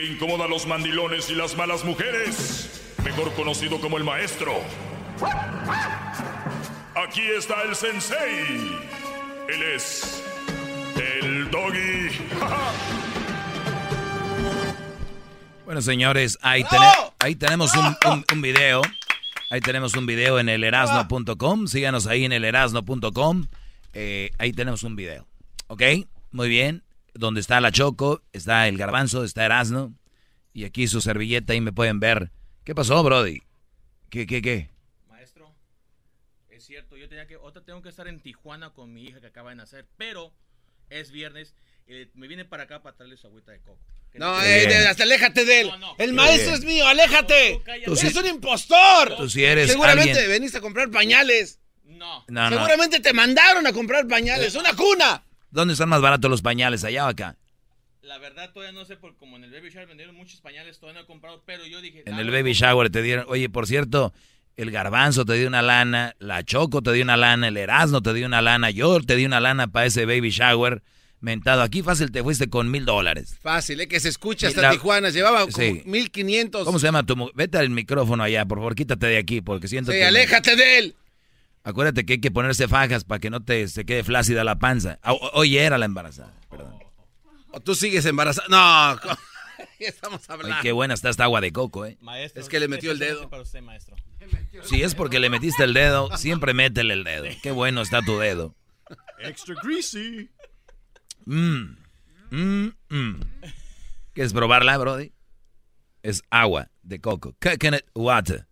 Que incomoda a los mandilones y las malas mujeres. Mejor conocido como el maestro. Aquí está el sensei. Él es. El doggy. Bueno, señores, ahí, tene- ahí tenemos un, un- un video. Ahí tenemos un video en el erasno.com. Síganos ahí en el erasno.com. Eh, ahí tenemos un video. ¿Ok? Muy bien. Donde está la Choco, está el Garbanzo, está Erasno. Y aquí su servilleta, ahí me pueden ver. ¿Qué pasó, Brody? ¿Qué, qué, qué? Maestro, es cierto, yo tenía que, otra tengo que estar en Tijuana con mi hija que acaba de nacer, pero es viernes y me vine para acá para traerle su agüita de coco. No, eh, de- hasta aléjate de él. No, no. El Qué maestro bien. es mío, aléjate. Tú cállate. Tú sí- ¡Es un impostor! Tú si eres Seguramente alguien... veniste a comprar pañales. No. No, no. Seguramente te mandaron a comprar pañales. ¡Una cuna! ¿Dónde están más baratos los pañales? ¿Allá o acá? La verdad todavía no sé, porque como en el Baby Shower vendieron muchos pañales, todavía no he comprado, pero yo dije... En ah, el baby shower te dieron, oye, por cierto, el garbanzo te dio una lana, la choco te dio una lana, el erasno te dio una lana, yo te di una lana para ese baby shower. Mentado, aquí fácil te fuiste con mil dólares. Fácil, ¿eh? Que se escucha hasta La- Tijuana. Llevaba como Sí. 1500. ¿Cómo se llama tu Vete al micrófono allá, por favor, quítate de aquí, porque siento Sí, que... aléjate de él. Acuérdate que hay que ponerse fajas para que no te se quede flácida la panza. Ah, o- Hoy era la embarazada, perdón. O tú sigues embarazada. No, estamos Ay, hablando. qué buena está esta agua de coco, ¿eh? Maestro, Es que le metió el dedo. Para usted, maestro. Si es porque le metiste el dedo, siempre métele el dedo. Qué bueno está tu dedo. Extra greasy. Mmm. Mmm. Mmm. ¿Quieres probarla, Brody? Es agua de coco. Coconut water.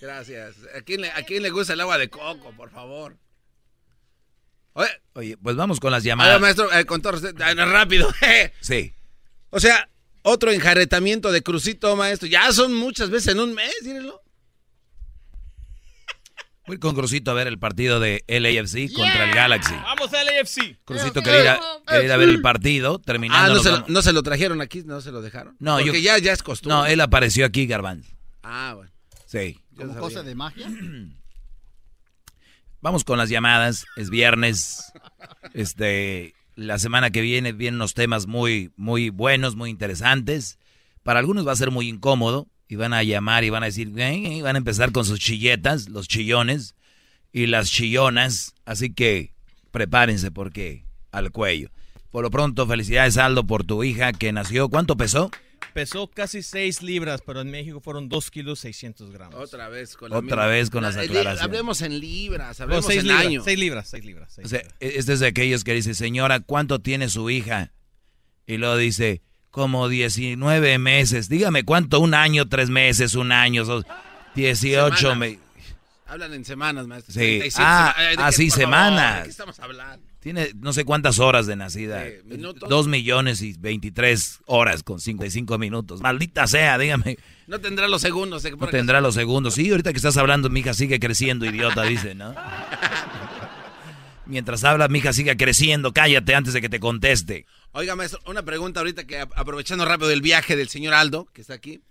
Gracias. ¿A quién, le, ¿A quién le gusta el agua de coco, por favor? Oye, Oye, pues vamos con las a llamadas. maestro, eh, con todo respeto, ah, no, rápido. Sí. O sea, otro enjaretamiento de crucito, maestro. Ya son muchas veces en un mes, dírenlo. Voy con Crucito a ver el partido de LAFC contra el Galaxy. ¡Vamos al AFC! Crucito quería ir, a, quería ir a ver el partido, Ah, terminando. no se, lo, no se lo trajeron aquí, no se lo dejaron. No, Porque yo- ya, ya es costumbre. No, él apareció aquí, Garbanzo. Ah, bueno. Sí. ¿Como cosa de magia? Vamos con las llamadas. Es viernes. Este, la semana que viene vienen unos temas muy, muy buenos, muy interesantes. Para algunos va a ser muy incómodo y van a llamar y van a decir, "Eh", van a empezar con sus chilletas, los chillones y las chillonas. Así que prepárense porque al cuello. Por lo pronto, felicidades Aldo por tu hija que nació. ¿Cuánto pesó? Pesó casi 6 libras, pero en México fueron 2 kilos 600 gramos. Otra vez con la Otra vez con las li- aclaraciones. Hablemos en libras, No, hablemos 6 en libras, años. 6 libras, 6 libras. seis O sea, libras. este es de aquellos que dice, señora, ¿cuánto tiene su hija? Y luego dice, como 19 meses. Dígame cuánto, un año, tres meses, un año, dos- 18 Semanas. meses. Hablan en semanas, maestro. Sí. 37 Ah, eh, ¿de ah, qué, sí, por favor? semanas. ¿De qué estamos hablando? Tiene no sé cuántas horas de nacida. Dos millones y 23 horas con 55 minutos. Maldita sea, dígame. No tendrá los segundos. eh, No tendrá los segundos. Sí, ahorita que estás hablando, mi hija sigue creciendo, idiota, dice, ¿no? Mientras habla, mi hija sigue creciendo. Cállate antes de que te conteste. Oiga, maestro, una pregunta ahorita que aprovechando rápido el viaje del señor Aldo, que está aquí.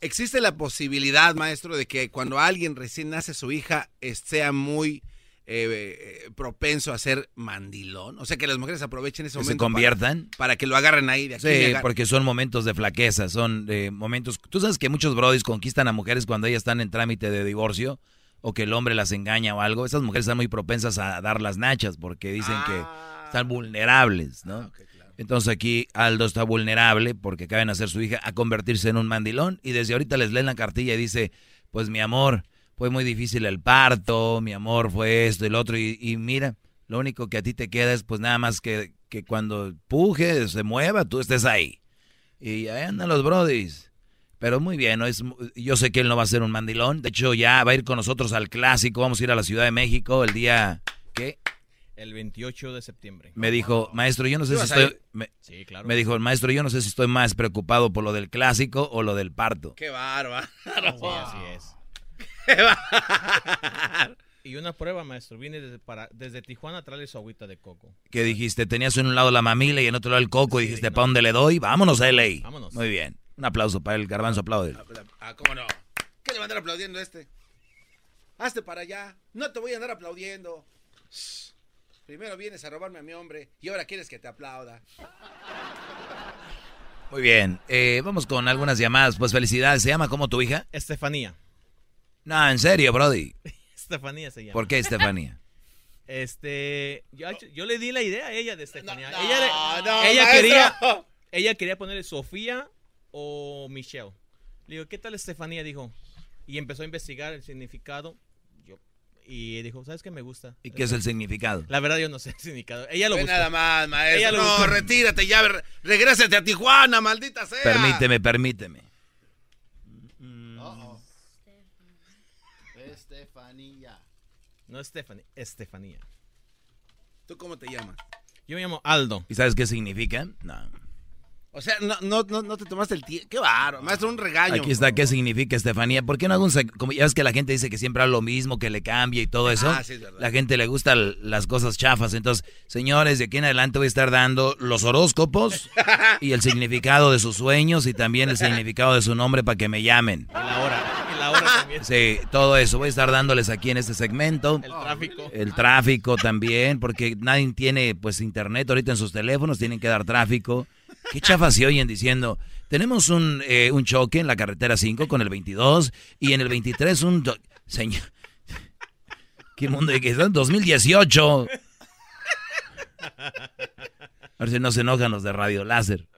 ¿Existe la posibilidad, maestro, de que cuando alguien recién nace su hija eh, sea muy eh, eh, propenso a ser mandilón? O sea, que las mujeres aprovechen ese Que se momento para- conviertan. Para, que lo agarren ahí de aquí. Sí, porque son momentos de flaqueza, son eh, momentos... Tú sabes que muchos brodis conquistan a mujeres cuando ellas están en trámite de divorcio o que el hombre las engaña o algo. Esas mujeres están muy propensas a dar las nachas porque dicen Ah. que están vulnerables, ¿no? Claro. Entonces aquí Aldo está vulnerable porque acaban de hacer su hija a convertirse en un mandilón y desde ahorita les leen la cartilla y dice, pues mi amor, fue muy difícil el parto, mi amor fue esto y lo otro y, y mira, lo único que a ti te queda es pues nada más que, que cuando puje, se mueva, tú estés ahí. Y ahí andan los brodis. Pero muy bien, ¿no? es, yo sé que él no va a ser un mandilón. De hecho, ya va a ir con nosotros al clásico. Vamos a ir a la Ciudad de México el día... ¿Qué? El 28 de septiembre. Me dijo, maestro, yo no sé si estoy... Me, Sí, claro. me dijo, maestro, yo no sé si estoy más preocupado por lo del clásico o lo del parto. Qué bárbaro. Sí, así es. Y una prueba, maestro. Vine desde, para, desde Tijuana a traerle su agüita de coco. ¿Qué dijiste? Tenías en un lado la mamila y en otro lado el coco y dijiste, no. ¿para dónde le doy? Vámonos a LA. Vámonos. Muy bien. Un aplauso para el garbanzo aplaude. Ah, ¿cómo no? ¿Qué le va a andar aplaudiendo este? Hazte para allá. No te voy a andar aplaudiendo. Primero vienes a robarme a mi hombre y ahora quieres que te aplauda. Muy bien. Eh, vamos con algunas llamadas. Pues felicidades. ¿Se llama como tu hija? Estefanía. No, en serio, Brody. Estefanía se llama. ¿Por qué, Estefanía? Este, yo, yo le di la idea a ella de Estefanía. No, ella le- no, ella quería, ella quería ponerle Sofía o Michelle. Le digo, ¿qué tal Estefanía? Dijo. Y empezó a investigar el significado. Yo, y dijo, ¿sabes qué me gusta? ¿Y qué es el significado? La verdad yo no sé el significado. Ella lo Ve buscó. nada más, maestro. Ella lo No, buscó. retírate ya. re- Regrésate a Tijuana, maldita sea. Permíteme, permíteme. Estefanía. No Estefanía, Estefanía. ¿Tú cómo te llamas? Yo me llamo Aldo. ¿Y sabes qué significa? No. O sea, no, no, no, no te tomaste el tiempo. Qué bárbaro, maestro, un regaño. Aquí está, ¿qué significa Estefanía? ¿Por qué no hago un Como ya ves que la gente dice que siempre habla lo mismo, que le cambia y todo eso. Ah, sí, es verdad. la gente le gustan las cosas chafas. Entonces, señores, de aquí en adelante voy a estar dando los horóscopos y el significado de sus sueños y también el significado de su nombre para que me llamen. Y la hora. Y la. Sí, todo eso voy a estar dándoles aquí en este segmento. El tráfico. El tráfico también, porque nadie tiene pues internet ahorita en sus teléfonos, tienen que dar tráfico. Qué chafas se oyen diciendo, tenemos un, eh, un choque en la carretera 5 con el 22 y en el 23 un... Señor, ¿qué mundo de que es? 2018. A ver si no se enojan los de Radio Láser.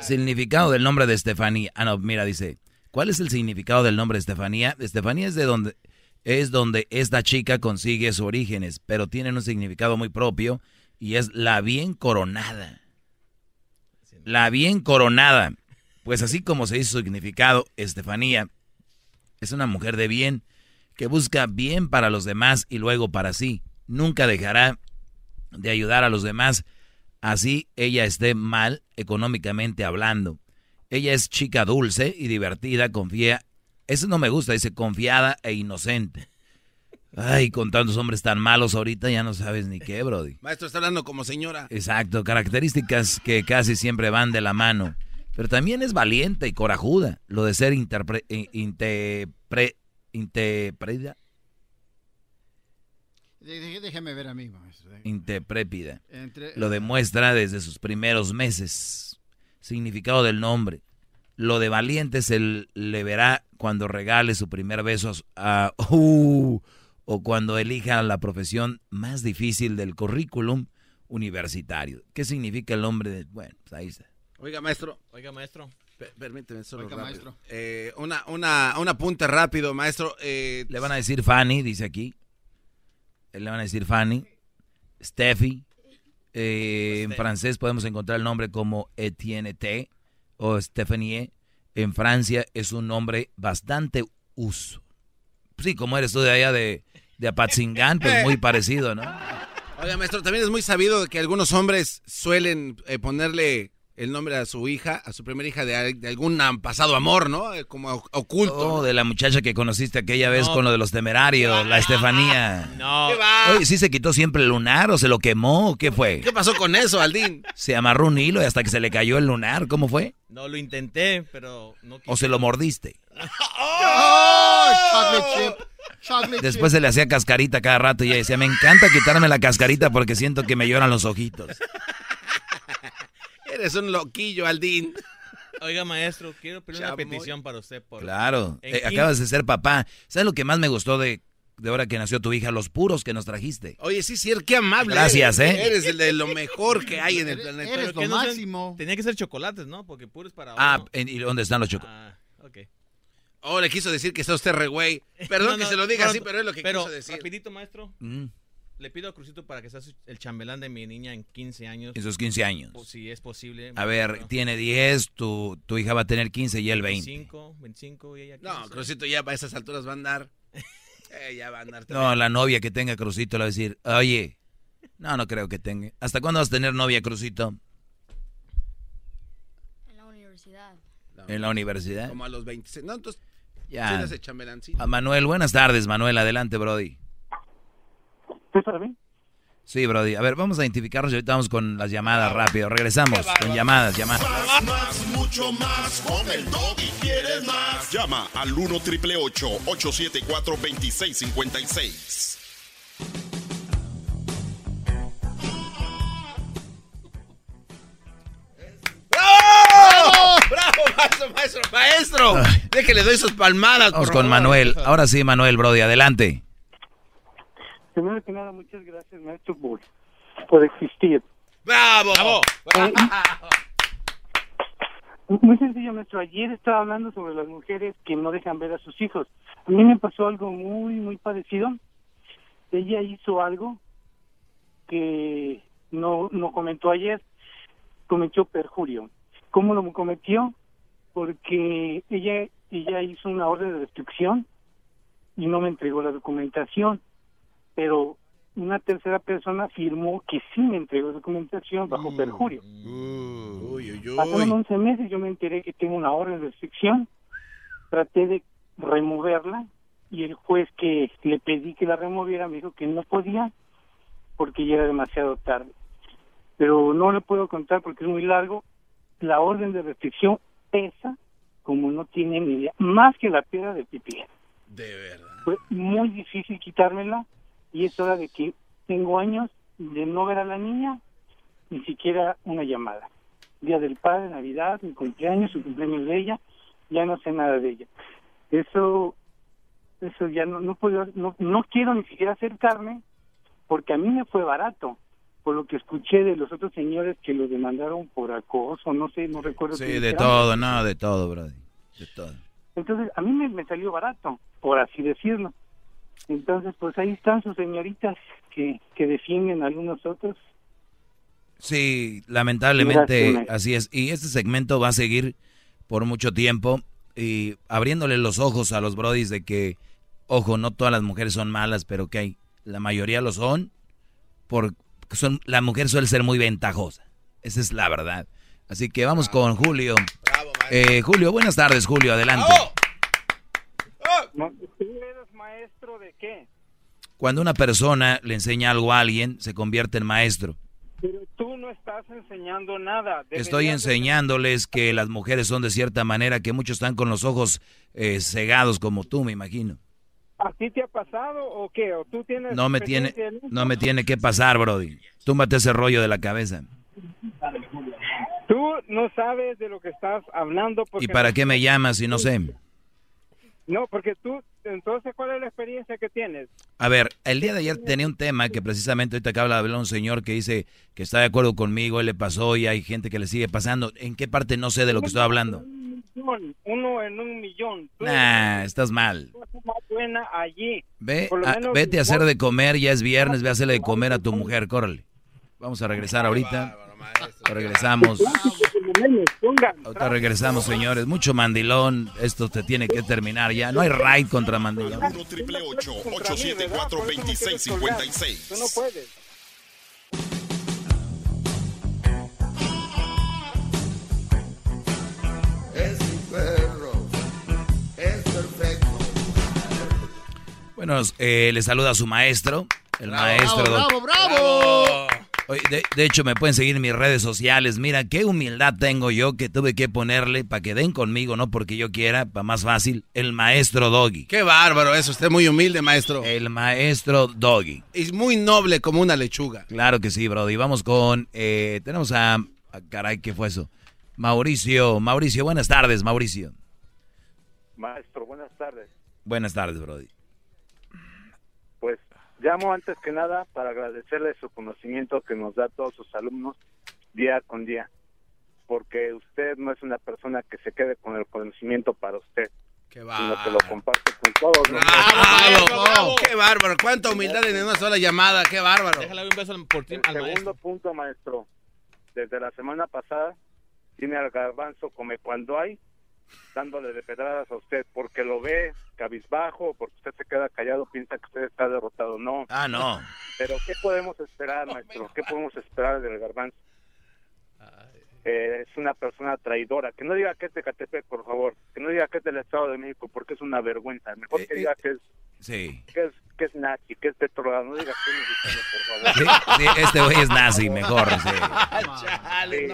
Significado del nombre de Estefanía. Ah, no, mira, dice, ¿cuál es el significado del nombre Estefanía? Estefanía es de donde es donde esta chica consigue sus orígenes, pero tienen un significado muy propio y es la bien coronada. La bien coronada. Pues así como se dice su significado, Estefanía es una mujer de bien que busca bien para los demás y luego para sí. Nunca dejará de ayudar a los demás, así ella esté mal económicamente hablando. Ella es chica dulce y divertida, confía. Eso no me gusta, dice confiada e inocente. Ay, con tantos hombres tan malos ahorita ya no sabes ni qué, Brody. Maestro, está hablando como señora. Exacto, características que casi siempre van de la mano. Pero también es valiente y corajuda. Lo de ser interpre, eh, interpre- interpreta- Déjeme ver a mí, maestro. Interprépida. Entre, Lo demuestra desde sus primeros meses. Significado del nombre. Lo de valiente se le verá cuando regale su primer beso a uh, o cuando elija la profesión más difícil del currículum universitario. ¿Qué significa el nombre de...? Bueno, pues ahí está. Oiga, maestro. Oiga, maestro. per- Permíteme solo Oiga, rápido. maestro. Eh, una, una, un apunte rápido, maestro. Eh, Le van a decir Fanny, dice aquí. Le van a decir Fanny. Steffi. Eh, en francés podemos encontrar el nombre como Etienne T o Stephanie. En Francia es un nombre bastante uso. Sí, como eres tú de allá de, de Apatzingán, pues muy parecido, ¿no? Oiga, maestro, también es muy sabido que algunos hombres suelen eh, ponerle el nombre a su hija, a su primera hija de, al- de algún pasado amor, ¿no? Como oculto. Oh, ¿no? de la muchacha que conociste aquella vez No. con lo de los temerarios, la Estefanía. No. ¿Qué va? Oye, ¿sí se quitó siempre el lunar o se lo quemó o qué fue? ¿Qué pasó con eso, Aldín? Se amarró un hilo y hasta que se le cayó el lunar, ¿cómo fue? No lo intenté, pero no ¿O se lo mordiste? ¡Oh! Chocolate chip. Chocolate Después chip. se le hacía cascarita cada rato y ella decía, me encanta quitarme la cascarita porque siento que me lloran los ojitos. Eres un loquillo, Aldín. Oiga, maestro, quiero pedir una petición para usted. Por... Claro, eh, acabas de ser papá. ¿Sabes lo que más me gustó de de hora que nació tu hija, los puros que nos trajiste. Oye, sí, sí, qué amable. Gracias, eres. ¿eh? Eres el de lo mejor que hay en el planeta. Eres lo no sean- máximo. tenía que ser chocolates, ¿no? Porque puros para Ah, uno. ¿en- ¿y dónde están los chocolates? Ah, ok. Oh, le quiso decir que está usted re güey. Perdón No, que se lo diga así, pero es lo que pero, quiso decir. rapidito, maestro. Mm, Le pido a Crucito para que seas el chambelán de mi niña en 15 años. esos 15 años. O si es posible. A ver, maestro. tiene 10, tu, tu hija va a tener 15 y él 20. 25, 25 y ella 15. No, Crucito ya a esas alturas va a andar. Eh, ya va a andar. No, la novia que tenga Crucito le va a decir, oye, no, no creo que tenga. ¿Hasta cuándo vas a tener novia, Crucito? En la universidad. ¿En la universidad? Como a los 26. No, entonces, Ya. sí, chambelancito. A Manuel, buenas tardes, Manuel, adelante, Brody. ¿Sí para mí? Sí, Brody. A ver, vamos a identificarnos y ahorita vamos con las llamadas rápido. Regresamos con llamadas, llamadas. Más, más, mucho más. Con el doggy quieres más. Llama al 1 triple 874 2656. ¡Bravo! ¡Bravo, maestro, maestro, maestro! Ay. Déjale, doy sus palmadas, Vamos por con favor. Manuel. Ahora sí, Manuel, Brody, adelante. Primero que nada, muchas gracias, maestro, por, por existir. ¡Bravo! Muy sencillo, maestro. Ayer estaba hablando sobre las mujeres que no dejan ver a sus hijos. A mí me pasó algo muy, muy parecido. Ella hizo algo que no, no comentó ayer. Cometió perjurio. ¿Cómo lo cometió? Porque ella, ella hizo una orden de restricción y no me entregó la documentación. Pero una tercera persona firmó que sí me entregó documentación bajo perjurio. Uy, uy, Pasaron uy. 11 meses, yo me enteré que tengo una orden de restricción, traté de removerla y el juez que le pedí que la removiera me dijo que no podía porque ya era demasiado tarde. Pero no le puedo contar porque es muy largo. La orden de restricción pesa como no tiene idea, más que la piedra de pipí. De verdad. Fue muy difícil quitármela y es hora de que tengo años de no ver a la niña, ni siquiera una llamada. Día del Padre, Navidad, mi cumpleaños, su cumpleaños de ella, ya no sé nada de ella. Eso, eso ya no, no puedo, no, no quiero ni siquiera acercarme porque a mí me fue barato. Por lo que escuché de los otros señores que lo demandaron por acoso, no sé, no recuerdo. Sí, de todo, no, de todo, Brody. De todo. Entonces, a mí me, me salió barato, por así decirlo. Entonces, pues ahí están sus señoritas que, que defienden a algunos otros. Sí, lamentablemente Gracias. así es. Y este segmento va a seguir por mucho tiempo y abriéndole los ojos a los brodis de que, ojo, no todas las mujeres son malas, pero que hay, la mayoría lo son, porque son, la mujer suele ser muy ventajosa. Esa es la verdad. Así que vamos con Julio. Bravo. Eh, Julio, buenas tardes, Julio, adelante. ¡Bravo! ¿Tú eres maestro de qué? Cuando una persona le enseña algo a alguien, se convierte en maestro. Pero tú no estás enseñando nada. Estoy enseñándoles que las mujeres son de cierta manera que muchos están con los ojos eh, cegados como tú, me imagino. ¿A ti te ha pasado o qué? ¿O tú tienes No me tiene, no me tiene que pasar, Brody. Túmbate ese rollo de la cabeza. Tú no sabes de lo que estás hablando porque ¿Y para qué me llamas si no sé? No, porque tú entonces ¿cuál es la experiencia que tienes? A ver, el día de ayer tenía un tema que precisamente ahorita acaba de hablar un señor que dice que está de acuerdo conmigo, él le pasó y hay gente que le sigue pasando. ¿En qué parte no sé de lo que estoy hablando? Un millón, uno en un millón. Tú Nah, estás mal. buena allí. Ve, a- vete a hacer de comer, ya es viernes, ve a hacerle de comer a tu mujer, córrele. Vamos a regresar ahorita. Maestro. Regresamos. Ahorita regresamos, señores. Mucho mandilón. Esto te tiene que terminar ya. No hay raid contra mandilón. 1 triple 874 2656. Tú no puedes. Es mi perro. Es perfecto. Bueno, eh, le saluda a su maestro. El maestro. Bravo, bravo, bravo. De, de hecho, me pueden seguir en mis redes sociales. Mira, qué humildad tengo yo que tuve que ponerle para que den conmigo, no porque yo quiera, para más fácil. El maestro Doggy. Qué bárbaro eso. Usted muy humilde, maestro. El maestro Doggy. Es muy noble como una lechuga. Claro que sí, Brody. Vamos con. eh, tenemos a, a- Caray, ¿qué fue eso? Mauricio. Mauricio, buenas tardes, Mauricio. Maestro, buenas tardes. Buenas tardes, Brody. Llamo antes que nada para agradecerle su conocimiento que nos da a todos sus alumnos día con día, porque usted no es una persona que se quede con el conocimiento para usted, Qué sino que lo comparte con todos los ¡Bravo! ¡Qué bárbaro! ¡Cuánta humildad en una sola llamada! ¡Qué bárbaro! Déjale un beso por ti El al segundo maestro. punto, maestro, desde la semana pasada tiene al garbanzo come cuando hay, dándole de pedradas a usted, porque lo ve cabizbajo, porque usted se queda callado, piensa que usted está derrotado. No. Ah, no. Pero ¿qué podemos esperar, maestro? ¿Qué podemos esperar del garbanzo? Eh, es una persona traidora. Que no diga que es de Catepec, por favor. Que no diga que es del Estado de México, porque es una vergüenza. Mejor Eh, que diga que es Sí. que es, que es nazi, que es petrolado. No diga que es mexicano, por favor. Sí, sí, este güey es nazi, mejor. Sí. Sí,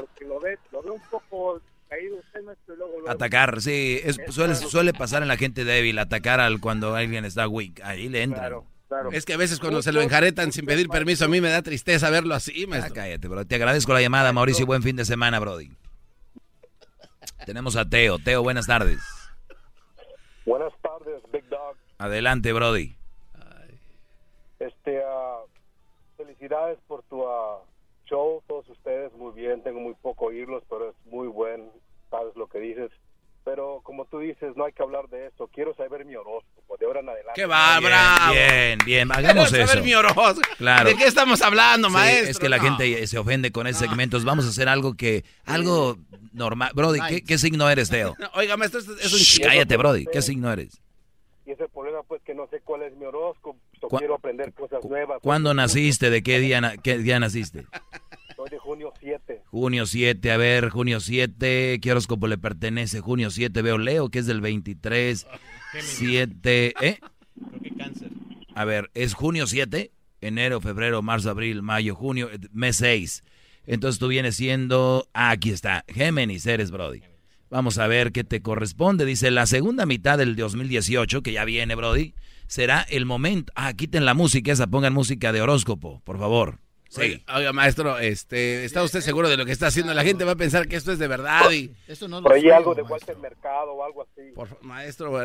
porque lo ve, lo ve un poco caído usted, maestro, y luego, luego- Atacar, sí. Es, suele, suele pasar en la gente débil, atacar al cuando alguien está weak. Ahí le entra. Claro, claro. Es que a veces cuando se lo enjaretan sin pedir permiso, a mí me da tristeza verlo así, Ah, cállate, bro. Te agradezco la llamada, Mauricio. Buen fin de semana, Brody. Tenemos a Teo. Teo, buenas tardes. Buenas tardes, Big Dog. Adelante, Brody. Este, ah, felicidades por tu ah, show, todos ustedes, muy bien, tengo muy poco oírlos, pero es muy buen, sabes lo que dices. Pero como tú dices, no hay que hablar de eso, quiero saber mi horóscopo, de ahora en adelante. ¡Qué va, Bien, bravo! Bien, bien. Hagamos Quiero eso. saber mi horóscopo. Claro. ¿De qué estamos hablando, Sí, maestro? es que la No. gente se ofende con ese segmento. Vamos a hacer algo que, algo normal. Brody, ¿qué, qué signo eres, Teo? Oiga, maestro, esto es un Shh, cállate, Brody. ¿Qué signo eres? Y ese problema, pues, que no sé cuál es mi horóscopo, so ¿Cu- quiero aprender cosas nuevas. ¿Cuándo naciste? ¿De qué día, na- qué día naciste? Soy de junio 7. Junio 7, a ver, junio 7, ¿qué horóscopo le pertenece? Junio 7, veo Leo, que es del 23, 7, ¿eh? Creo que cáncer. A ver, es junio 7, enero, febrero, marzo, abril, mayo, junio, eh, mes 6. Entonces tú vienes siendo, ah, aquí está, Géminis eres, Brody. Vamos a ver qué te corresponde. Dice, la segunda mitad del 2018, que ya viene, Brody, será el momento. Ah, quiten la música esa, pongan música de horóscopo, por favor. Sí. Oiga, oiga, maestro, este, ¿está usted seguro de lo que está haciendo? La gente va a pensar que esto es de verdad y... Eso no Por ahí algo de. Walter Mercado o algo así. Por, maestro,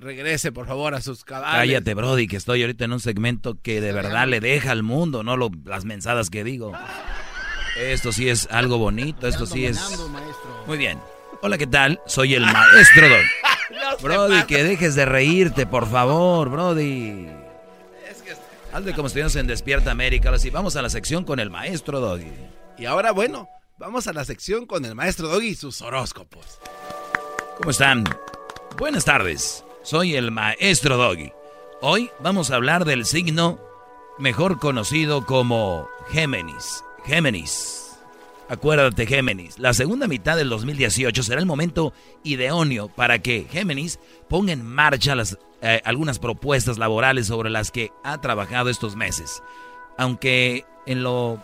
regrese, por favor, a sus cabales. Cállate, Brody, que estoy ahorita en un segmento que de verdad le deja al mundo, no lo, las mensadas que digo. Esto sí es algo bonito, esto sí es... Muy bien. Hola, ¿qué tal? Soy el maestro Don. Brody, que dejes de reírte, por favor, Brody. Hazle como si estuviéramos en Despierta América. Ahora sí, vamos a la sección con el maestro Doggy. Y ahora, bueno, vamos a la sección con el maestro Doggy y sus horóscopos. ¿Cómo están? Buenas tardes. Soy el maestro Doggy. Hoy vamos a hablar del signo mejor conocido como Géminis. Géminis. Acuérdate, Géminis. La segunda mitad del 2018 será el momento idóneo para que Géminis ponga en marcha eh, algunas propuestas laborales sobre las que ha trabajado estos meses. Aunque en lo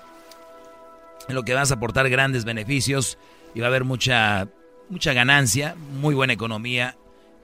en lo que vas a aportar grandes beneficios y va a haber mucha, mucha ganancia, muy buena economía.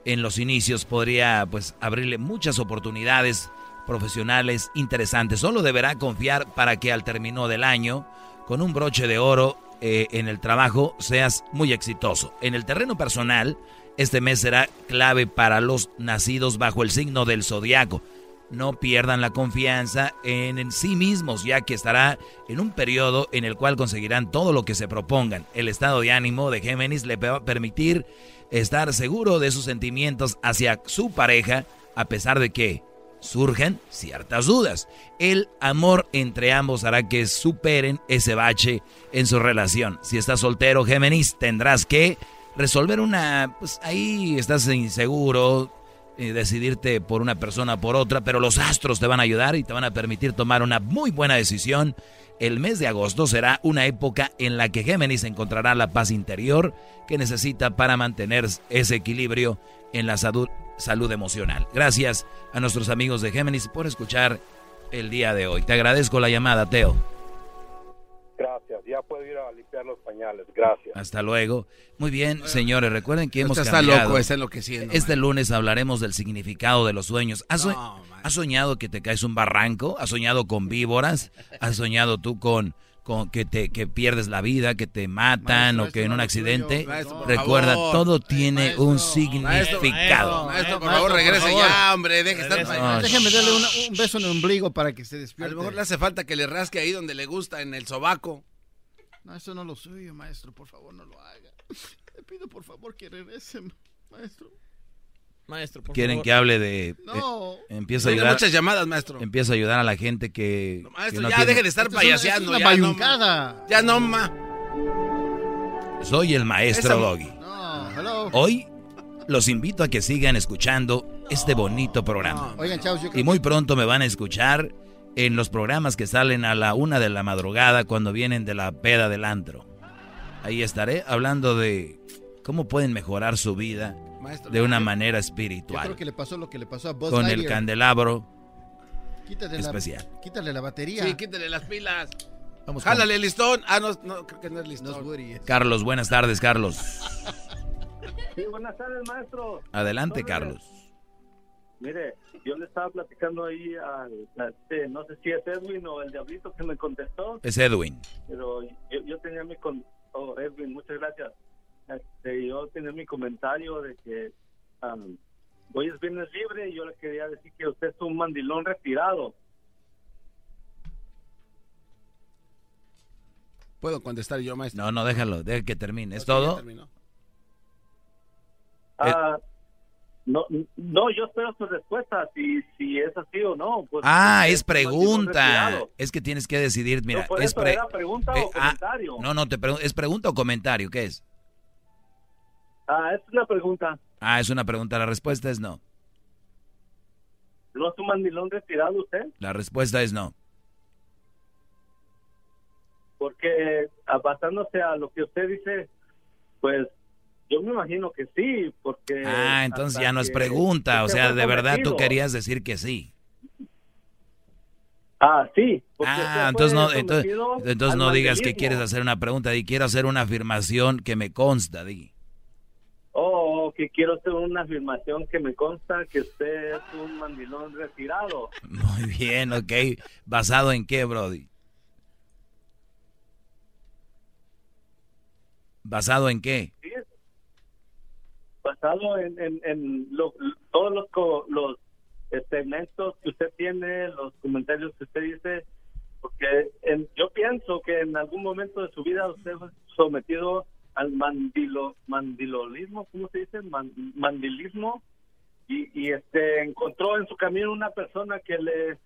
En los inicios podría pues abrirle muchas oportunidades profesionales interesantes. Solo deberá confiar para que al término del año, con un broche de oro eh, en el trabajo, seas muy exitoso. En el terreno personal, este mes será clave para los nacidos bajo el signo del zodiaco no pierdan la confianza en, en, sí mismos, ya que estará en un periodo en el cual conseguirán todo lo que se propongan. El estado de ánimo de Géminis le va a permitir estar seguro de sus sentimientos hacia su pareja, a pesar de que surgen ciertas dudas. El amor entre ambos hará que superen ese bache en su relación. Si estás soltero, Géminis, tendrás que resolver una... Pues ahí estás inseguro, eh, decidirte por una persona o por otra, pero los astros te van a ayudar y te van a permitir tomar una muy buena decisión. El mes de agosto será una época en la que Géminis encontrará la paz interior que necesita para mantener ese equilibrio en la salud, salud emocional. Gracias a nuestros amigos de Géminis por escuchar el día de hoy. Te agradezco la llamada, Teo. Gracias, ya puedo ir a limpiar los pañales, gracias. Hasta luego. Muy bien, señores, recuerden que hemos está cambiado. loco, está enloqueciendo. Este lunes hablaremos del significado de los sueños. ¿Has, so- No, man. has soñado que te caes un barranco? ¿Has soñado con víboras? ¿Has soñado tú con, con que te que pierdes la vida, que te matan o que en un accidente, Maestro, por recuerda, favor. todo tiene un significado. Maestro, por Maestro, favor, por regrese favor. ya, hombre. Deje estar. Ah, Déjeme darle una- un beso en el ombligo para que se A despierte. lo mejor le hace falta que le rasque ahí donde le gusta, en el sobaco. No, eso no lo suyo, maestro. Por favor, no lo haga. Le pido por favor que regrese, maestro. Maestro, por Quieren favor. que hable de No. eh, empieza a ayudar muchas llamadas, maestro. empieza a ayudar a la gente que, Maestro, que no ya tiene- deje de estar Esto es una- payaseando. es una ya, no, ya no, ma. Soy el maestro Esa- Doggy. No, hello. Hoy los invito a que sigan escuchando este bonito programa. Oigan, chavos, yo creo Y muy pronto me van a escuchar en los programas que salen a la una de la madrugada cuando vienen de la peda del antro. Ahí estaré hablando de cómo pueden mejorar su vida Maestro, de una manera Yo creo espiritual. que le pasó lo que le pasó a Buzz Con el Lightyear. candelabro Quítale especial. La, quítale la batería. Sí, quítale las pilas. Vamos con Jálale el listón. Ah, no, no, creo que no es listón. No es Carlos. Buenas tardes, Carlos. Sí, buenas tardes, maestro. Adelante, Entonces, Carlos. Mire, yo le estaba platicando ahí al, a este, no sé si es Edwin o el diablito que me contestó, Es Edwin. pero yo, yo tenía mi con oh, Edwin, muchas gracias. Este, yo tenía mi comentario de que am, hoy es viernes libre y yo le quería decir que usted es un mandilón retirado. Puedo contestar yo, maestro. No, no, déjalo, deja que termine. ¿Es todo? terminó. Ah, no, no, yo espero su respuesta, si, si es así o no. Pues, Ah, es pregunta. Es que tienes que decidir, mira, No, por es eso pre- era pregunta eh, o ah, comentario. no, no, te pregun- es pregunta o comentario, ¿qué es? Ah, es una pregunta. Ah, es una pregunta, la respuesta es no. ¿No es un mandilón retirado usted? La respuesta es no. Porque basándose a lo que usted dice, pues yo me imagino que sí, porque... Ah, entonces ya no es pregunta, o sea, de verdad tú querías decir que sí. Ah, sí. Ah, entonces no, entonces, no digas que quieres hacer una pregunta, di quiero hacer una afirmación que me consta, di. Que quiero hacer una afirmación que me consta que usted es un mandilón retirado. Muy bien, ok. ¿Basado en qué, Brody? ¿Basado en qué? ¿sí? Basado en, en, en lo- todos los, los segmentos que usted tiene, los comentarios que usted dice, porque en- yo pienso que en algún momento de su vida usted fue sometido al mandilo, mandilolismo, ¿cómo se dice? Man- mandilismo, y, y este encontró en su camino una persona que le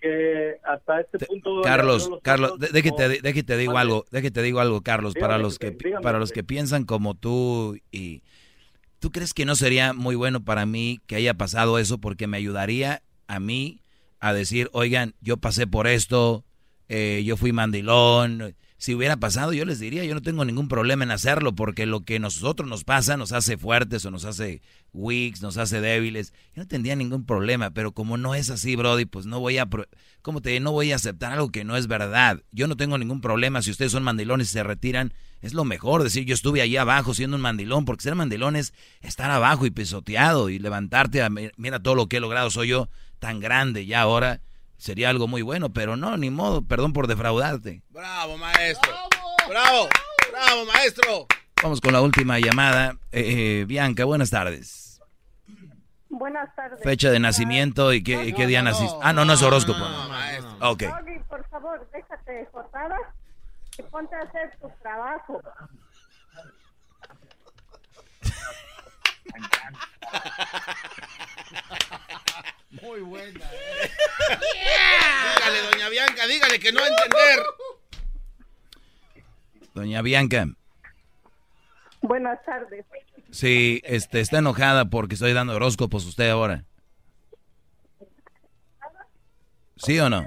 que hasta este punto Carlos, Carlos, ojos de- de que como- te, de que te digo algo, de que te digo algo, Carlos, para los que dígame para los que piensan como tú y ¿tú crees que no sería muy bueno para mí que haya pasado eso porque me ayudaría a mí a decir, oigan, yo pasé por esto, eh, yo fui mandilón. Si hubiera pasado, yo les diría, yo no tengo ningún problema en hacerlo, porque lo que nosotros nos pasa nos hace fuertes o nos hace weaks, nos hace débiles. Yo no tendría ningún problema, pero como no es así, Brody, pues no voy a, ¿cómo te? No voy a aceptar algo que no es verdad. Yo no tengo ningún problema si ustedes son mandilones y se retiran. Es lo mejor decir, yo estuve allí abajo siendo un mandilón, porque ser mandilón es estar abajo y pisoteado y levantarte a, mira todo lo que he logrado, soy yo tan grande ya ahora. Sería algo muy bueno, pero no, ni modo, perdón por defraudarte. Bravo, maestro. Bravo, bravo, maestro. Vamos con la última llamada. Eh, eh, Bianca, buenas tardes. Buenas tardes. Fecha de nacimiento y qué, qué día naciste. Ah, no, no es horóscopo. Ok. Doggy, por favor, déjate de jotadas y ponte a hacer tu trabajo. Muy buena. Dígale, doña Bianca, dígale que no va a entender. Doña Bianca, Buenas tardes. sí, este, está enojada porque estoy dando horóscopos usted ahora. ¿Sí o no?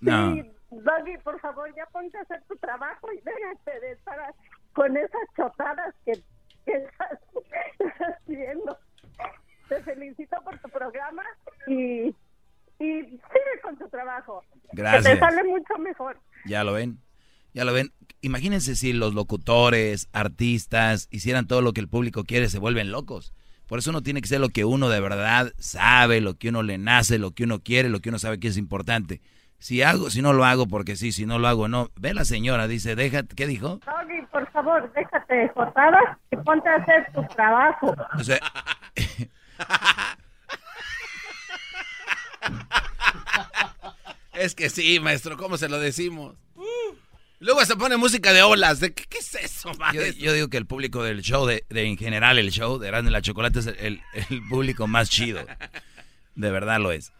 No. Sí, Doggy, por favor, ya ponte a hacer tu trabajo y déjate de estar con esas chotadas que, que estás. Te felicito por tu programa y, y sigue con tu trabajo. Que Gracias. te sale mucho mejor. ¿Ya lo ven? ¿Ya lo ven? Imagínense si los locutores, artistas, hicieran todo lo que el público quiere, se vuelven locos. Por eso uno tiene que ser lo que uno de verdad sabe, lo que uno le nace, lo que uno quiere, lo que uno sabe que es importante. Si hago, si no lo hago, porque sí, si no lo hago, no. Ve la señora, dice, deja, ¿qué dijo? Por favor, déjate de jotadas y ponte a hacer tu trabajo. O sea, Es que sí, maestro, ¿cómo se lo decimos? Luego se pone música de olas. ¿De qué, qué es eso, yo, maestro? yo digo que el público del show, de, de en general el show de Grande la Chocolate es el, el público más chido. De verdad lo es.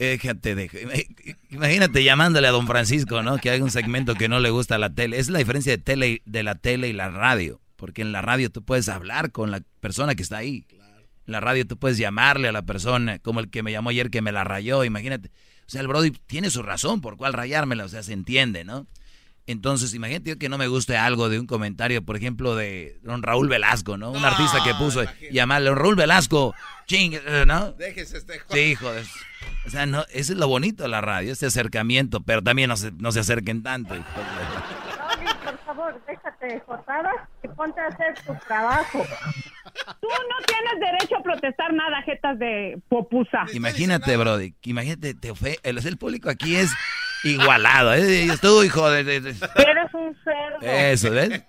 Déjate de... Imagínate llamándole a don Francisco, ¿no? Que hay un segmento que no le gusta a la tele. Es la diferencia de, tele, de la tele y la radio. Porque en la radio tú puedes hablar con la persona que está ahí. En la radio tú puedes llamarle a la persona, como el que me llamó ayer que me la rayó, imagínate. O sea, el Brody tiene su razón por cuál rayármela, o sea, se entiende, ¿no? Entonces, imagínate yo que no me guste algo de un comentario, por ejemplo, de don Raúl Velasco, ¿no? Un artista que puso, llamarle don Raúl Velasco, ching, ¿no? Déjese este Sí, hijo de... O sea, no, eso es lo bonito de la radio, este acercamiento, pero también no se, no se acerquen tanto. Doggy, por favor, déjate de jotadas y ponte a hacer tu trabajo. Tú no tienes derecho a protestar nada, jetas de popusa. Imagínate, Brody, imagínate, te ofe- el, el público aquí es igualado, ¿eh? Y Tú, hijo de... de- de- Eres un cerdo. Eso, ¿ves?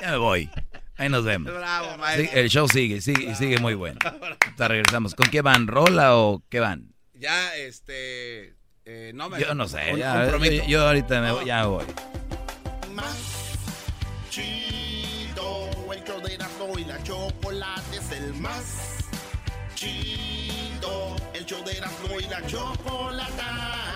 Ya me voy. Ahí nos vemos. Bravo, Sí, maestro. el show sigue, sigue, y sigue muy bueno. Hasta regresamos. ¿Con qué van? ¿Rola o qué van? Ya, este... eh, no me... Yo no sé. un ya, yo, yo ahorita me voy, ya voy. Chido, el show de Erasmo y la chocolate es el más chido. El show de Erasmo y la chocolata.